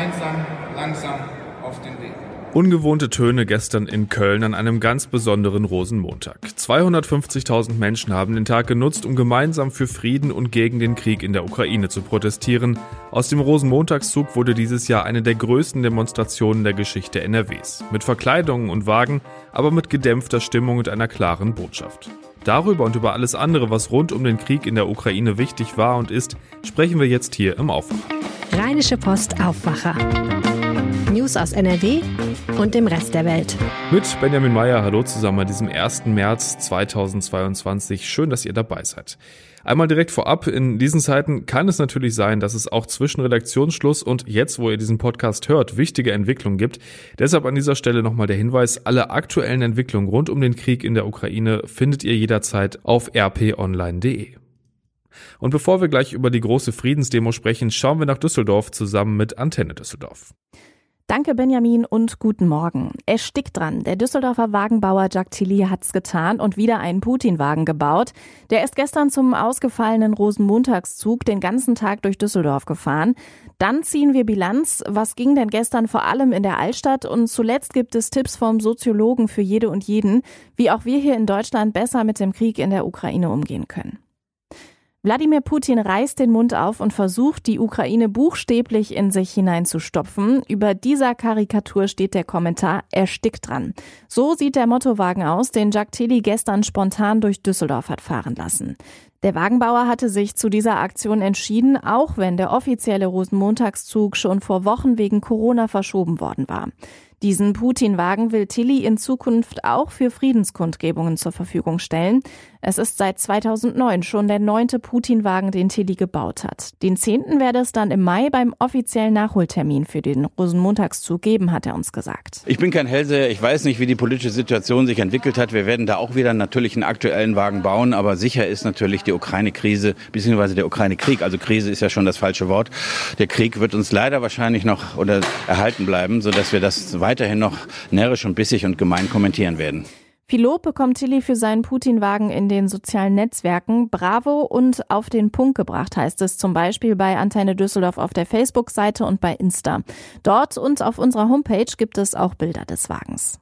gemeinsam langsam auf den Weg. Ungewohnte Töne gestern in Köln an einem ganz besonderen Rosenmontag. 250.000 Menschen haben den Tag genutzt, um gemeinsam für Frieden und gegen den Krieg in der Ukraine zu protestieren. Aus dem Rosenmontagszug wurde dieses Jahr eine der größten Demonstrationen der Geschichte NRWs. Mit Verkleidungen und Wagen, aber mit gedämpfter Stimmung und einer klaren Botschaft. Darüber und über alles andere, was rund um den Krieg in der Ukraine wichtig war und ist, sprechen wir jetzt hier im Aufwacher. Rheinische Post Aufwacher. News aus NRW und dem Rest der Welt. Mit Benjamin Meyer, hallo zusammen an diesem 1. März 2022. Schön, dass ihr dabei seid. Einmal direkt vorab, in diesen Zeiten kann es natürlich sein, dass es auch zwischen Redaktionsschluss und jetzt, wo ihr diesen Podcast hört, wichtige Entwicklungen gibt. Deshalb an dieser Stelle nochmal der Hinweis, alle aktuellen Entwicklungen rund um den Krieg in der Ukraine findet ihr jederzeit auf rponline.de. Und bevor wir gleich über die große Friedensdemo sprechen, schauen wir nach Düsseldorf zusammen mit Antenne Düsseldorf. Danke Benjamin und guten Morgen. Es stickt dran. Der Düsseldorfer Wagenbauer Jacques Tilly hat's getan und wieder einen Putin-Wagen gebaut. Der ist gestern zum ausgefallenen Rosenmontagszug den ganzen Tag durch Düsseldorf gefahren. Dann ziehen wir Bilanz. Was ging denn gestern vor allem in der Altstadt? Und zuletzt gibt es Tipps vom Soziologen für jede und jeden, wie auch wir hier in Deutschland besser mit dem Krieg in der Ukraine umgehen können. Wladimir Putin reißt den Mund auf und versucht, die Ukraine buchstäblich in sich hineinzustopfen. Über dieser Karikatur steht der Kommentar erstickt dran. So sieht der Mottowagen aus, den Jacques Tilly gestern spontan durch Düsseldorf hat fahren lassen. Der Wagenbauer hatte sich zu dieser Aktion entschieden, auch wenn der offizielle Rosenmontagszug schon vor Wochen wegen Corona verschoben worden war. Diesen Putin-Wagen will Tilly in Zukunft auch für Friedenskundgebungen zur Verfügung stellen. Es ist seit 2009 schon der neunte Putin-Wagen, den Tilly gebaut hat. Den zehnten werde es dann im Mai beim offiziellen Nachholtermin für den Rosenmontagszug geben, hat er uns gesagt. Ich bin kein Hellseher. Ich weiß nicht, wie die politische Situation sich entwickelt hat. Wir werden da auch wieder natürlich einen aktuellen Wagen bauen. Aber sicher ist natürlich die Ukraine-Krise bzw. der Ukraine-Krieg. Also Krise ist ja schon das falsche Wort. Der Krieg wird uns leider wahrscheinlich noch oder erhalten bleiben, sodass wir das weiter weiterhin noch närrisch und bissig und gemein kommentieren werden. Viel Lob bekommt Tilly für seinen Putin-Wagen in den sozialen Netzwerken. Bravo und auf den Punkt gebracht heißt es zum Beispiel bei Antenne Düsseldorf auf der Facebook-Seite und bei Insta. Dort und auf unserer Homepage gibt es auch Bilder des Wagens.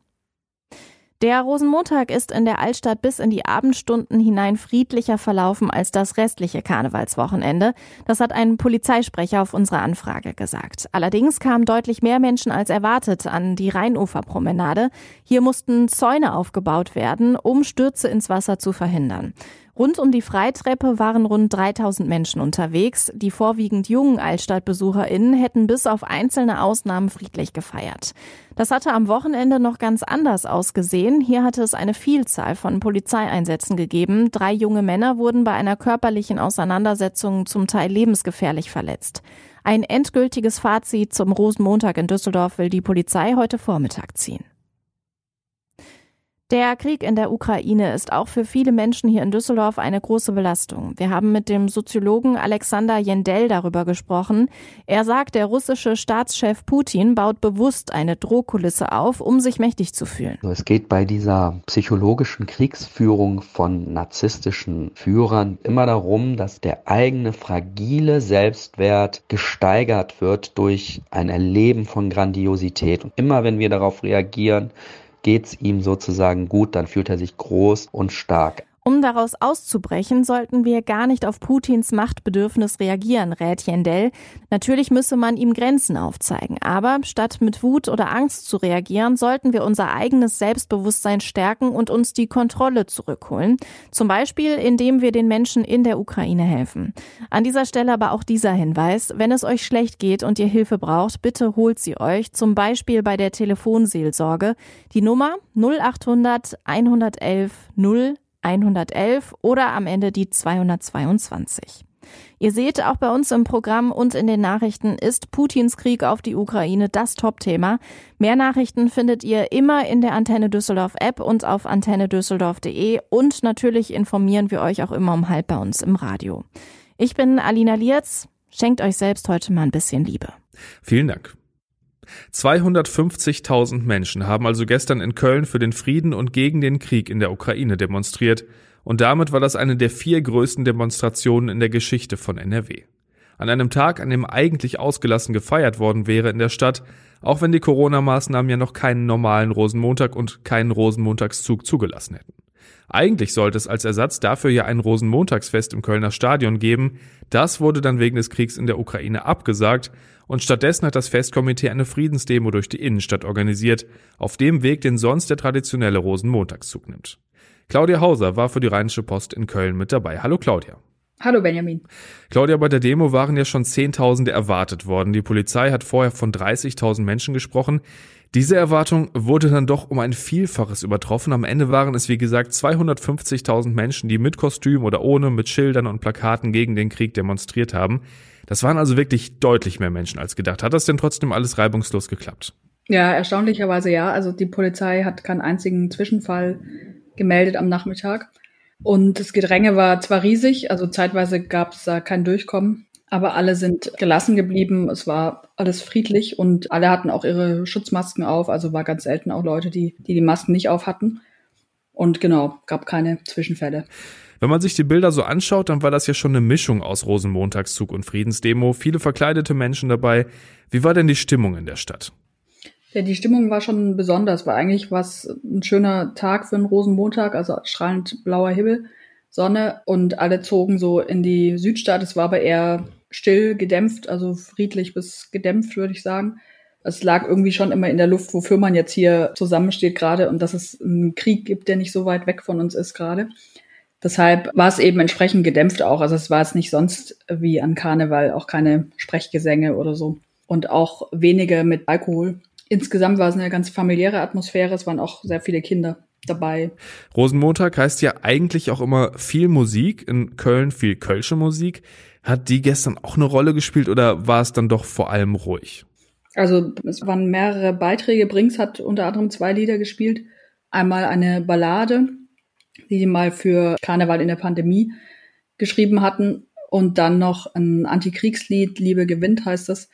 Der Rosenmontag ist in der Altstadt bis in die Abendstunden hinein friedlicher verlaufen als das restliche Karnevalswochenende. Das hat ein Polizeisprecher auf unsere Anfrage gesagt. Allerdings kamen deutlich mehr Menschen als erwartet an die Rheinuferpromenade. Hier mussten Zäune aufgebaut werden, um Stürze ins Wasser zu verhindern. Rund um die Freitreppe waren rund 3000 Menschen unterwegs. Die vorwiegend jungen Altstadtbesucherinnen hätten bis auf einzelne Ausnahmen friedlich gefeiert. Das hatte am Wochenende noch ganz anders ausgesehen. Hier hatte es eine Vielzahl von Polizeieinsätzen gegeben. Drei junge Männer wurden bei einer körperlichen Auseinandersetzung zum Teil lebensgefährlich verletzt. Ein endgültiges Fazit zum Rosenmontag in Düsseldorf will die Polizei heute Vormittag ziehen. Der Krieg in der Ukraine ist auch für viele Menschen hier in Düsseldorf eine große Belastung. Wir haben mit dem Soziologen Alexander Jendell darüber gesprochen. Er sagt, der russische Staatschef Putin baut bewusst eine Drohkulisse auf, um sich mächtig zu fühlen. Es geht bei dieser psychologischen Kriegsführung von narzisstischen Führern immer darum, dass der eigene fragile Selbstwert gesteigert wird durch ein Erleben von Grandiosität. Und immer wenn wir darauf reagieren, geht's ihm sozusagen gut, dann fühlt er sich groß und stark. Um daraus auszubrechen, sollten wir gar nicht auf Putins Machtbedürfnis reagieren, rät Jendell. Natürlich müsse man ihm Grenzen aufzeigen. Aber statt mit Wut oder Angst zu reagieren, sollten wir unser eigenes Selbstbewusstsein stärken und uns die Kontrolle zurückholen. Zum Beispiel, indem wir den Menschen in der Ukraine helfen. An dieser Stelle aber auch dieser Hinweis. Wenn es euch schlecht geht und ihr Hilfe braucht, bitte holt sie euch. Zum Beispiel bei der Telefonseelsorge. Die Nummer 0800 111 0 111 oder am Ende die 222. Ihr seht, auch bei uns im Programm und in den Nachrichten ist Putins Krieg auf die Ukraine das Top-Thema. Mehr Nachrichten findet ihr immer in der Antenne Düsseldorf App und auf antennedüsseldorf.de und natürlich informieren wir euch auch immer um halb bei uns im Radio. Ich bin Alina Lierz. Schenkt euch selbst heute mal ein bisschen Liebe. Vielen Dank. 250.000 Menschen haben also gestern in Köln für den Frieden und gegen den Krieg in der Ukraine demonstriert und damit war das eine der vier größten Demonstrationen in der Geschichte von NRW. An einem Tag, an dem eigentlich ausgelassen gefeiert worden wäre in der Stadt, auch wenn die Corona-Maßnahmen ja noch keinen normalen Rosenmontag und keinen Rosenmontagszug zugelassen hätten. Eigentlich sollte es als Ersatz dafür ja ein Rosenmontagsfest im Kölner Stadion geben. Das wurde dann wegen des Kriegs in der Ukraine abgesagt und stattdessen hat das Festkomitee eine Friedensdemo durch die Innenstadt organisiert, auf dem Weg, den sonst der traditionelle Rosenmontagszug nimmt. Claudia Hauser war für die Rheinische Post in Köln mit dabei. Hallo Claudia. Hallo Benjamin. Claudia, bei der Demo waren ja schon Zehntausende erwartet worden. Die Polizei hat vorher von 30.000 Menschen gesprochen. Diese Erwartung wurde dann doch um ein Vielfaches übertroffen. Am Ende waren es, wie gesagt, 250.000 Menschen, die mit Kostüm oder ohne, mit Schildern und Plakaten gegen den Krieg demonstriert haben. Das waren also wirklich deutlich mehr Menschen als gedacht. Hat das denn trotzdem alles reibungslos geklappt? Ja, erstaunlicherweise ja. Also die Polizei hat keinen einzigen Zwischenfall gemeldet am Nachmittag. Und das Gedränge war zwar riesig, also zeitweise gab es da kein Durchkommen, aber alle sind gelassen geblieben. Es war alles friedlich und alle hatten auch ihre Schutzmasken auf. Also war ganz selten auch Leute, die die, die Masken nicht auf hatten. Und genau, gab keine Zwischenfälle. Wenn man sich die Bilder so anschaut, dann war das ja schon eine Mischung aus Rosenmontagszug und Friedensdemo. Viele verkleidete Menschen dabei. Wie war denn die Stimmung in der Stadt? Ja, die Stimmung war schon besonders, weil eigentlich war es ein schöner Tag für einen Rosenmontag, also strahlend blauer Himmel, Sonne und alle zogen so in die Südstadt. Es war aber eher still, gedämpft, also friedlich bis gedämpft, würde ich sagen. Es lag irgendwie schon immer in der Luft, wofür man jetzt hier zusammensteht gerade und dass es einen Krieg gibt, der nicht so weit weg von uns ist gerade. Deshalb war es eben entsprechend gedämpft auch. Also es war es nicht sonst wie an Karneval, auch keine Sprechgesänge oder so. Und auch wenige mit Alkohol. Insgesamt war es eine ganz familiäre Atmosphäre. Es waren auch sehr viele Kinder dabei. Rosenmontag heißt ja eigentlich auch immer viel Musik. In Köln viel Kölsche Musik. Hat die gestern auch eine Rolle gespielt oder war es dann doch vor allem ruhig? Also es waren mehrere Beiträge. Brinks hat unter anderem zwei Lieder gespielt. Einmal eine Ballade, die mal für Karneval in der Pandemie geschrieben hatten. Und dann noch ein Antikriegslied, Liebe gewinnt heißt das.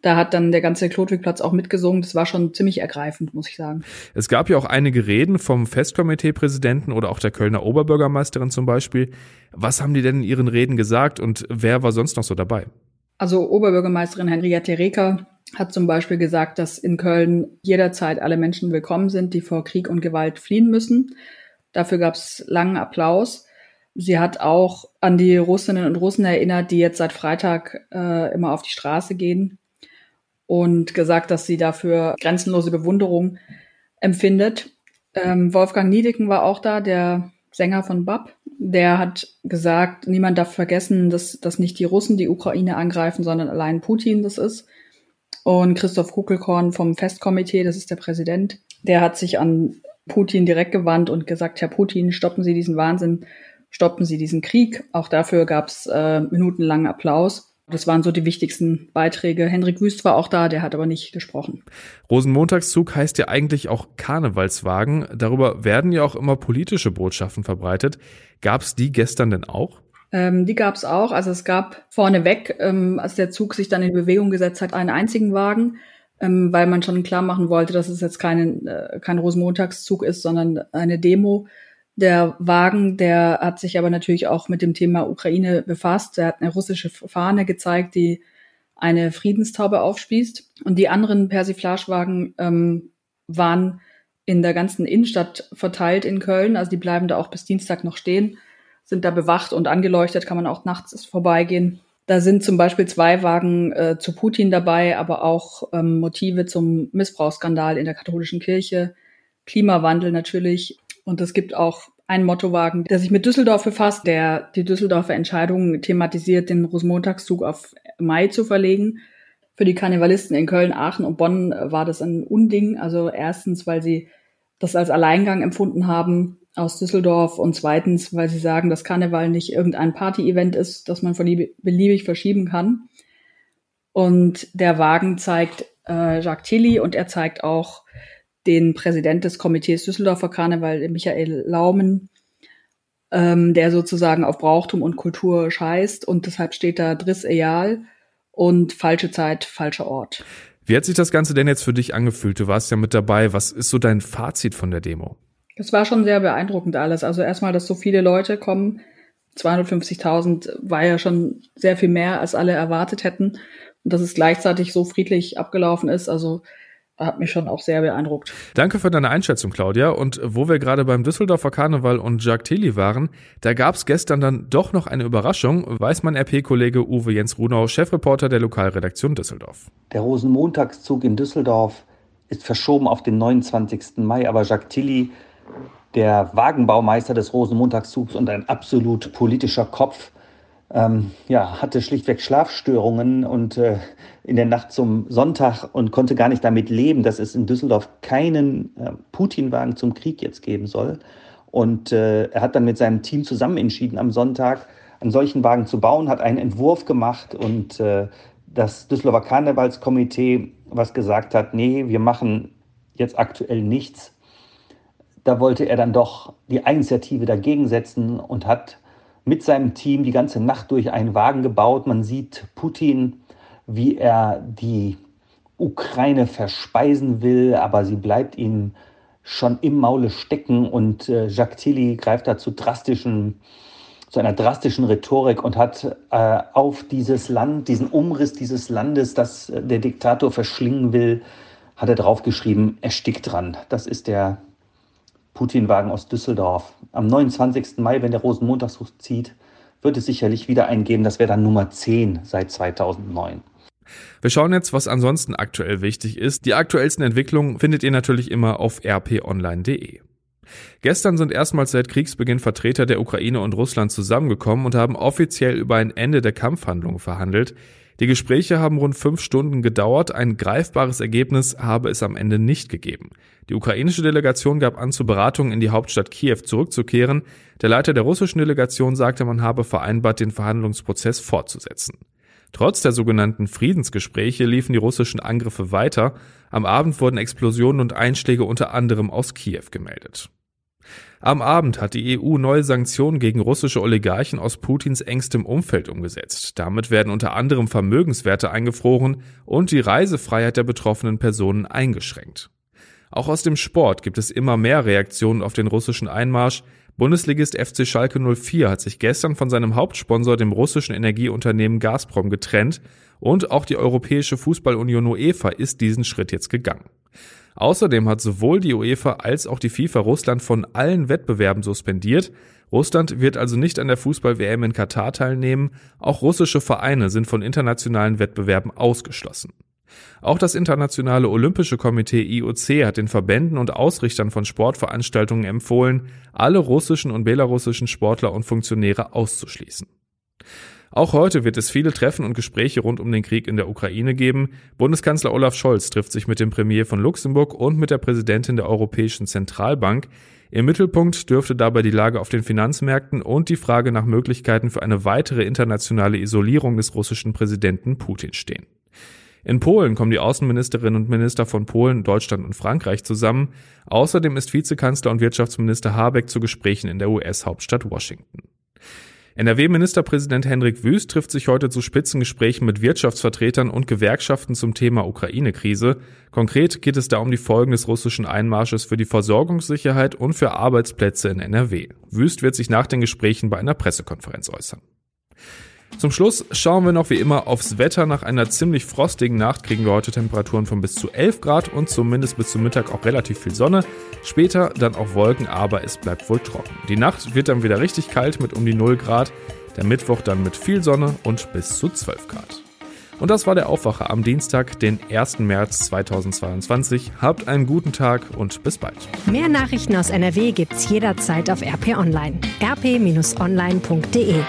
Da hat dann der ganze Klotwigplatz auch mitgesungen. Das war schon ziemlich ergreifend, muss ich sagen. Es gab ja auch einige Reden vom Festkomiteepräsidenten oder auch der Kölner Oberbürgermeisterin zum Beispiel. Was haben die denn in ihren Reden gesagt und wer war sonst noch so dabei? Also Oberbürgermeisterin Henriette Reker hat zum Beispiel gesagt, dass in Köln jederzeit alle Menschen willkommen sind, die vor Krieg und Gewalt fliehen müssen. Dafür gab es langen Applaus. Sie hat auch an die Russinnen und Russen erinnert, die jetzt seit Freitag äh, immer auf die Straße gehen und gesagt, dass sie dafür grenzenlose Bewunderung empfindet. Ähm, Wolfgang Niedecken war auch da, der Sänger von BAP. Der hat gesagt, niemand darf vergessen, dass, dass nicht die Russen die Ukraine angreifen, sondern allein Putin das ist. Und Christoph Kuckelkorn vom Festkomitee, das ist der Präsident, der hat sich an Putin direkt gewandt und gesagt, Herr Putin, stoppen Sie diesen Wahnsinn, stoppen Sie diesen Krieg. Auch dafür gab es äh, minutenlangen Applaus. Das waren so die wichtigsten Beiträge. Henrik Wüst war auch da, der hat aber nicht gesprochen. Rosenmontagszug heißt ja eigentlich auch Karnevalswagen. Darüber werden ja auch immer politische Botschaften verbreitet. Gab es die gestern denn auch? Ähm, die gab es auch. Also es gab vorneweg, ähm, als der Zug sich dann in Bewegung gesetzt hat, einen einzigen Wagen, ähm, weil man schon klar machen wollte, dass es jetzt kein, äh, kein Rosenmontagszug ist, sondern eine Demo. Der Wagen, der hat sich aber natürlich auch mit dem Thema Ukraine befasst. Er hat eine russische Fahne gezeigt, die eine Friedenstaube aufspießt. Und die anderen Persiflagewagen ähm, waren in der ganzen Innenstadt verteilt in Köln. Also die bleiben da auch bis Dienstag noch stehen, sind da bewacht und angeleuchtet, kann man auch nachts vorbeigehen. Da sind zum Beispiel zwei Wagen äh, zu Putin dabei, aber auch ähm, Motive zum Missbrauchsskandal in der katholischen Kirche, Klimawandel natürlich und es gibt auch einen Mottowagen, der sich mit Düsseldorf befasst, der die Düsseldorfer Entscheidung thematisiert, den Rosenmontagszug auf Mai zu verlegen. Für die Karnevalisten in Köln, Aachen und Bonn war das ein Unding. Also erstens, weil sie das als Alleingang empfunden haben aus Düsseldorf und zweitens, weil sie sagen, dass Karneval nicht irgendein Party-Event ist, das man beliebig verschieben kann. Und der Wagen zeigt äh, Jacques Tilly und er zeigt auch den Präsident des Komitees Düsseldorfer Karneval, Michael Laumen, ähm, der sozusagen auf Brauchtum und Kultur scheißt und deshalb steht da Driss Eal und falsche Zeit, falscher Ort. Wie hat sich das Ganze denn jetzt für dich angefühlt? Du warst ja mit dabei. Was ist so dein Fazit von der Demo? Es war schon sehr beeindruckend alles. Also erstmal, dass so viele Leute kommen, 250.000 war ja schon sehr viel mehr, als alle erwartet hätten. Und dass es gleichzeitig so friedlich abgelaufen ist, also hat mich schon auch sehr beeindruckt. Danke für deine Einschätzung, Claudia. Und wo wir gerade beim Düsseldorfer Karneval und Jacques Tilly waren, da gab es gestern dann doch noch eine Überraschung, weiß mein RP-Kollege Uwe Jens Runau, Chefreporter der Lokalredaktion Düsseldorf. Der Rosenmontagszug in Düsseldorf ist verschoben auf den 29. Mai, aber Jacques Tilly, der Wagenbaumeister des Rosenmontagszugs und ein absolut politischer Kopf, ähm, ja, hatte schlichtweg Schlafstörungen und äh, in der Nacht zum Sonntag und konnte gar nicht damit leben, dass es in Düsseldorf keinen äh, Putin-Wagen zum Krieg jetzt geben soll. Und äh, er hat dann mit seinem Team zusammen entschieden, am Sonntag einen solchen Wagen zu bauen, hat einen Entwurf gemacht und äh, das Düsseldorfer Karnevalskomitee, was gesagt hat, nee, wir machen jetzt aktuell nichts. Da wollte er dann doch die Initiative dagegen setzen und hat mit seinem Team die ganze Nacht durch einen Wagen gebaut. Man sieht Putin, wie er die Ukraine verspeisen will, aber sie bleibt ihm schon im Maule stecken und äh, Jacques Tilly greift da zu drastischen, zu einer drastischen Rhetorik und hat äh, auf dieses Land, diesen Umriss dieses Landes, das äh, der Diktator verschlingen will, hat er draufgeschrieben, erstickt dran. Das ist der Putin-Wagen aus Düsseldorf. Am 29. Mai, wenn der Rosenmontagszug zieht, wird es sicherlich wieder einen geben. Das wäre dann Nummer 10 seit 2009. Wir schauen jetzt, was ansonsten aktuell wichtig ist. Die aktuellsten Entwicklungen findet ihr natürlich immer auf rponline.de. Gestern sind erstmals seit Kriegsbeginn Vertreter der Ukraine und Russland zusammengekommen und haben offiziell über ein Ende der Kampfhandlungen verhandelt. Die Gespräche haben rund fünf Stunden gedauert, ein greifbares Ergebnis habe es am Ende nicht gegeben. Die ukrainische Delegation gab an, zu Beratungen in die Hauptstadt Kiew zurückzukehren. Der Leiter der russischen Delegation sagte, man habe vereinbart, den Verhandlungsprozess fortzusetzen. Trotz der sogenannten Friedensgespräche liefen die russischen Angriffe weiter. Am Abend wurden Explosionen und Einschläge unter anderem aus Kiew gemeldet. Am Abend hat die EU neue Sanktionen gegen russische Oligarchen aus Putins engstem Umfeld umgesetzt. Damit werden unter anderem Vermögenswerte eingefroren und die Reisefreiheit der betroffenen Personen eingeschränkt. Auch aus dem Sport gibt es immer mehr Reaktionen auf den russischen Einmarsch. Bundesligist FC Schalke 04 hat sich gestern von seinem Hauptsponsor, dem russischen Energieunternehmen Gazprom, getrennt und auch die Europäische Fußballunion UEFA ist diesen Schritt jetzt gegangen. Außerdem hat sowohl die UEFA als auch die FIFA Russland von allen Wettbewerben suspendiert. Russland wird also nicht an der Fußball-WM in Katar teilnehmen. Auch russische Vereine sind von internationalen Wettbewerben ausgeschlossen. Auch das Internationale Olympische Komitee IOC hat den Verbänden und Ausrichtern von Sportveranstaltungen empfohlen, alle russischen und belarussischen Sportler und Funktionäre auszuschließen. Auch heute wird es viele Treffen und Gespräche rund um den Krieg in der Ukraine geben. Bundeskanzler Olaf Scholz trifft sich mit dem Premier von Luxemburg und mit der Präsidentin der Europäischen Zentralbank. Im Mittelpunkt dürfte dabei die Lage auf den Finanzmärkten und die Frage nach Möglichkeiten für eine weitere internationale Isolierung des russischen Präsidenten Putin stehen. In Polen kommen die Außenministerinnen und Minister von Polen, Deutschland und Frankreich zusammen. Außerdem ist Vizekanzler und Wirtschaftsminister Habeck zu Gesprächen in der US-Hauptstadt Washington. NRW-Ministerpräsident Hendrik Wüst trifft sich heute zu Spitzengesprächen mit Wirtschaftsvertretern und Gewerkschaften zum Thema Ukraine-Krise. Konkret geht es da um die Folgen des russischen Einmarsches für die Versorgungssicherheit und für Arbeitsplätze in NRW. Wüst wird sich nach den Gesprächen bei einer Pressekonferenz äußern. Zum Schluss schauen wir noch wie immer aufs Wetter. Nach einer ziemlich frostigen Nacht kriegen wir heute Temperaturen von bis zu 11 Grad und zumindest bis zum Mittag auch relativ viel Sonne. Später dann auch Wolken, aber es bleibt wohl trocken. Die Nacht wird dann wieder richtig kalt mit um die 0 Grad. Der Mittwoch dann mit viel Sonne und bis zu 12 Grad. Und das war der Aufwacher am Dienstag, den 1. März 2022. Habt einen guten Tag und bis bald. Mehr Nachrichten aus NRW gibt's jederzeit auf RP Online. rp-online.de